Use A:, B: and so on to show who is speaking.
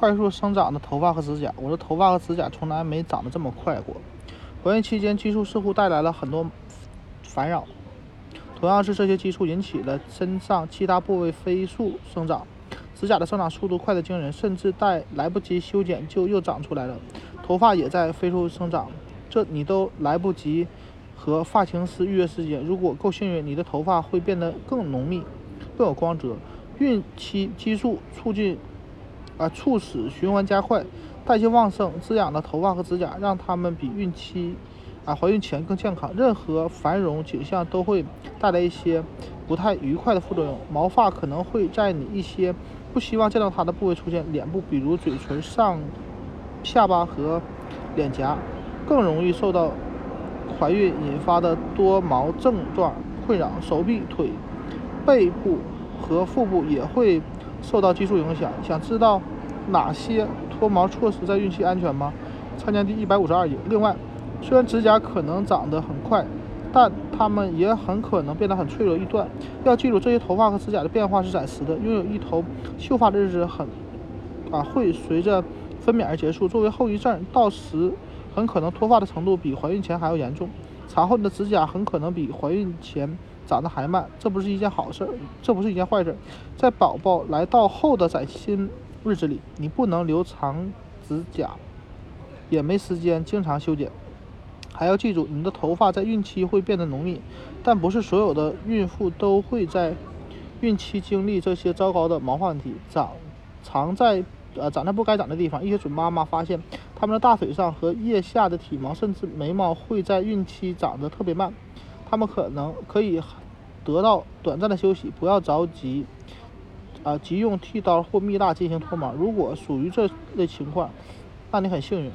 A: 快速生长的头发和指甲。我的头发和指甲从来没长得这么快过。怀孕期间，激素似乎带来了很多烦扰。同样是这些激素引起了身上其他部位飞速生长，指甲的生长速度快得惊人，甚至在来不及修剪就又长出来了。头发也在飞速生长，这你都来不及和发型师预约时间。如果够幸运，你的头发会变得更浓密、更有光泽。孕期激素促进啊，促使循环加快，代谢旺盛，滋养的头发和指甲，让它们比孕期啊怀孕前更健康。任何繁荣景象都会带来一些不太愉快的副作用。毛发可能会在你一些不希望见到它的部位出现，脸部，比如嘴唇上。下巴和脸颊更容易受到怀孕引发的多毛症状困扰，手臂、腿、背部和腹部也会受到激素影响。想知道哪些脱毛措施在孕期安全吗？参见第一百五十二页。另外，虽然指甲可能长得很快，但它们也很可能变得很脆弱易断。要记住，这些头发和指甲的变化是暂时的。拥有一头秀发的日子很啊，会随着。分娩而结束，作为后遗症，到时很可能脱发的程度比怀孕前还要严重。产后你的指甲很可能比怀孕前长得还慢，这不是一件好事，这不是一件坏事。在宝宝来到后的崭新日子里，你不能留长指甲，也没时间经常修剪。还要记住，你的头发在孕期会变得浓密，但不是所有的孕妇都会在孕期经历这些糟糕的毛发问题。长长在。呃，长在不该长的地方。一些准妈妈发现，她们的大腿上和腋下的体毛，甚至眉毛，会在孕期长得特别慢。他们可能可以得到短暂的休息，不要着急，啊，急用剃刀或蜜蜡进行脱毛。如果属于这类情况，那你很幸运。